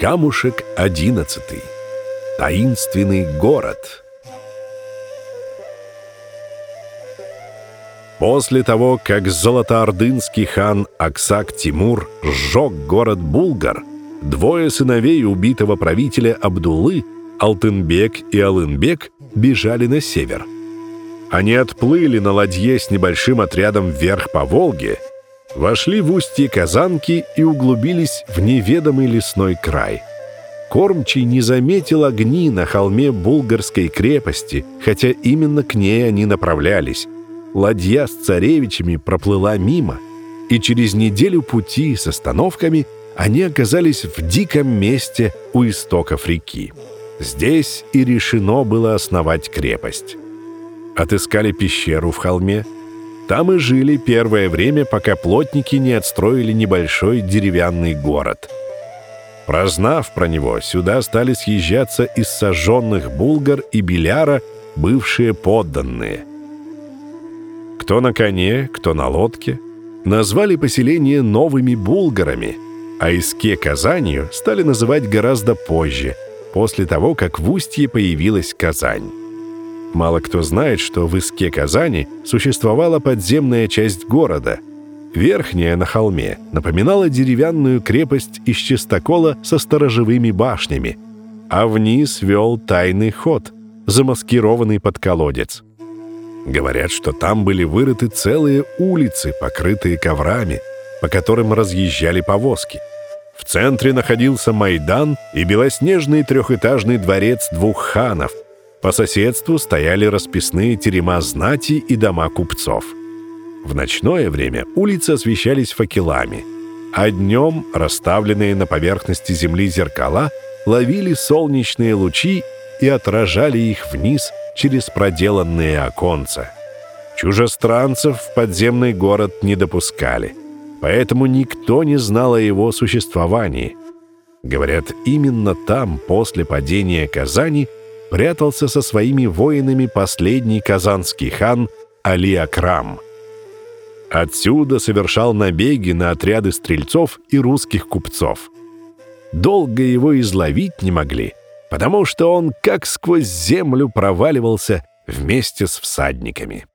Камушек одиннадцатый. Таинственный город. После того, как золотоордынский хан Аксак Тимур сжег город Булгар, двое сыновей убитого правителя Абдуллы, Алтынбек и Алынбек, бежали на север. Они отплыли на ладье с небольшим отрядом вверх по Волге – вошли в устье Казанки и углубились в неведомый лесной край. Кормчий не заметил огни на холме Булгарской крепости, хотя именно к ней они направлялись. Ладья с царевичами проплыла мимо, и через неделю пути с остановками они оказались в диком месте у истоков реки. Здесь и решено было основать крепость. Отыскали пещеру в холме – там и жили первое время, пока плотники не отстроили небольшой деревянный город. Прознав про него, сюда стали съезжаться из сожженных Булгар и Беляра бывшие подданные. Кто на коне, кто на лодке. Назвали поселение новыми булгарами, а Иске Казанью стали называть гораздо позже, после того, как в Устье появилась Казань. Мало кто знает, что в Иске Казани существовала подземная часть города. Верхняя на холме напоминала деревянную крепость из чистокола со сторожевыми башнями, а вниз вел тайный ход, замаскированный под колодец. Говорят, что там были вырыты целые улицы, покрытые коврами, по которым разъезжали повозки. В центре находился Майдан и белоснежный трехэтажный дворец двух ханов – по соседству стояли расписные терема знати и дома купцов. В ночное время улицы освещались факелами, а днем расставленные на поверхности земли зеркала ловили солнечные лучи и отражали их вниз через проделанные оконца. Чужестранцев в подземный город не допускали, поэтому никто не знал о его существовании. Говорят, именно там, после падения Казани, прятался со своими воинами последний казанский хан Али Акрам. Отсюда совершал набеги на отряды стрельцов и русских купцов. Долго его изловить не могли, потому что он как сквозь землю проваливался вместе с всадниками.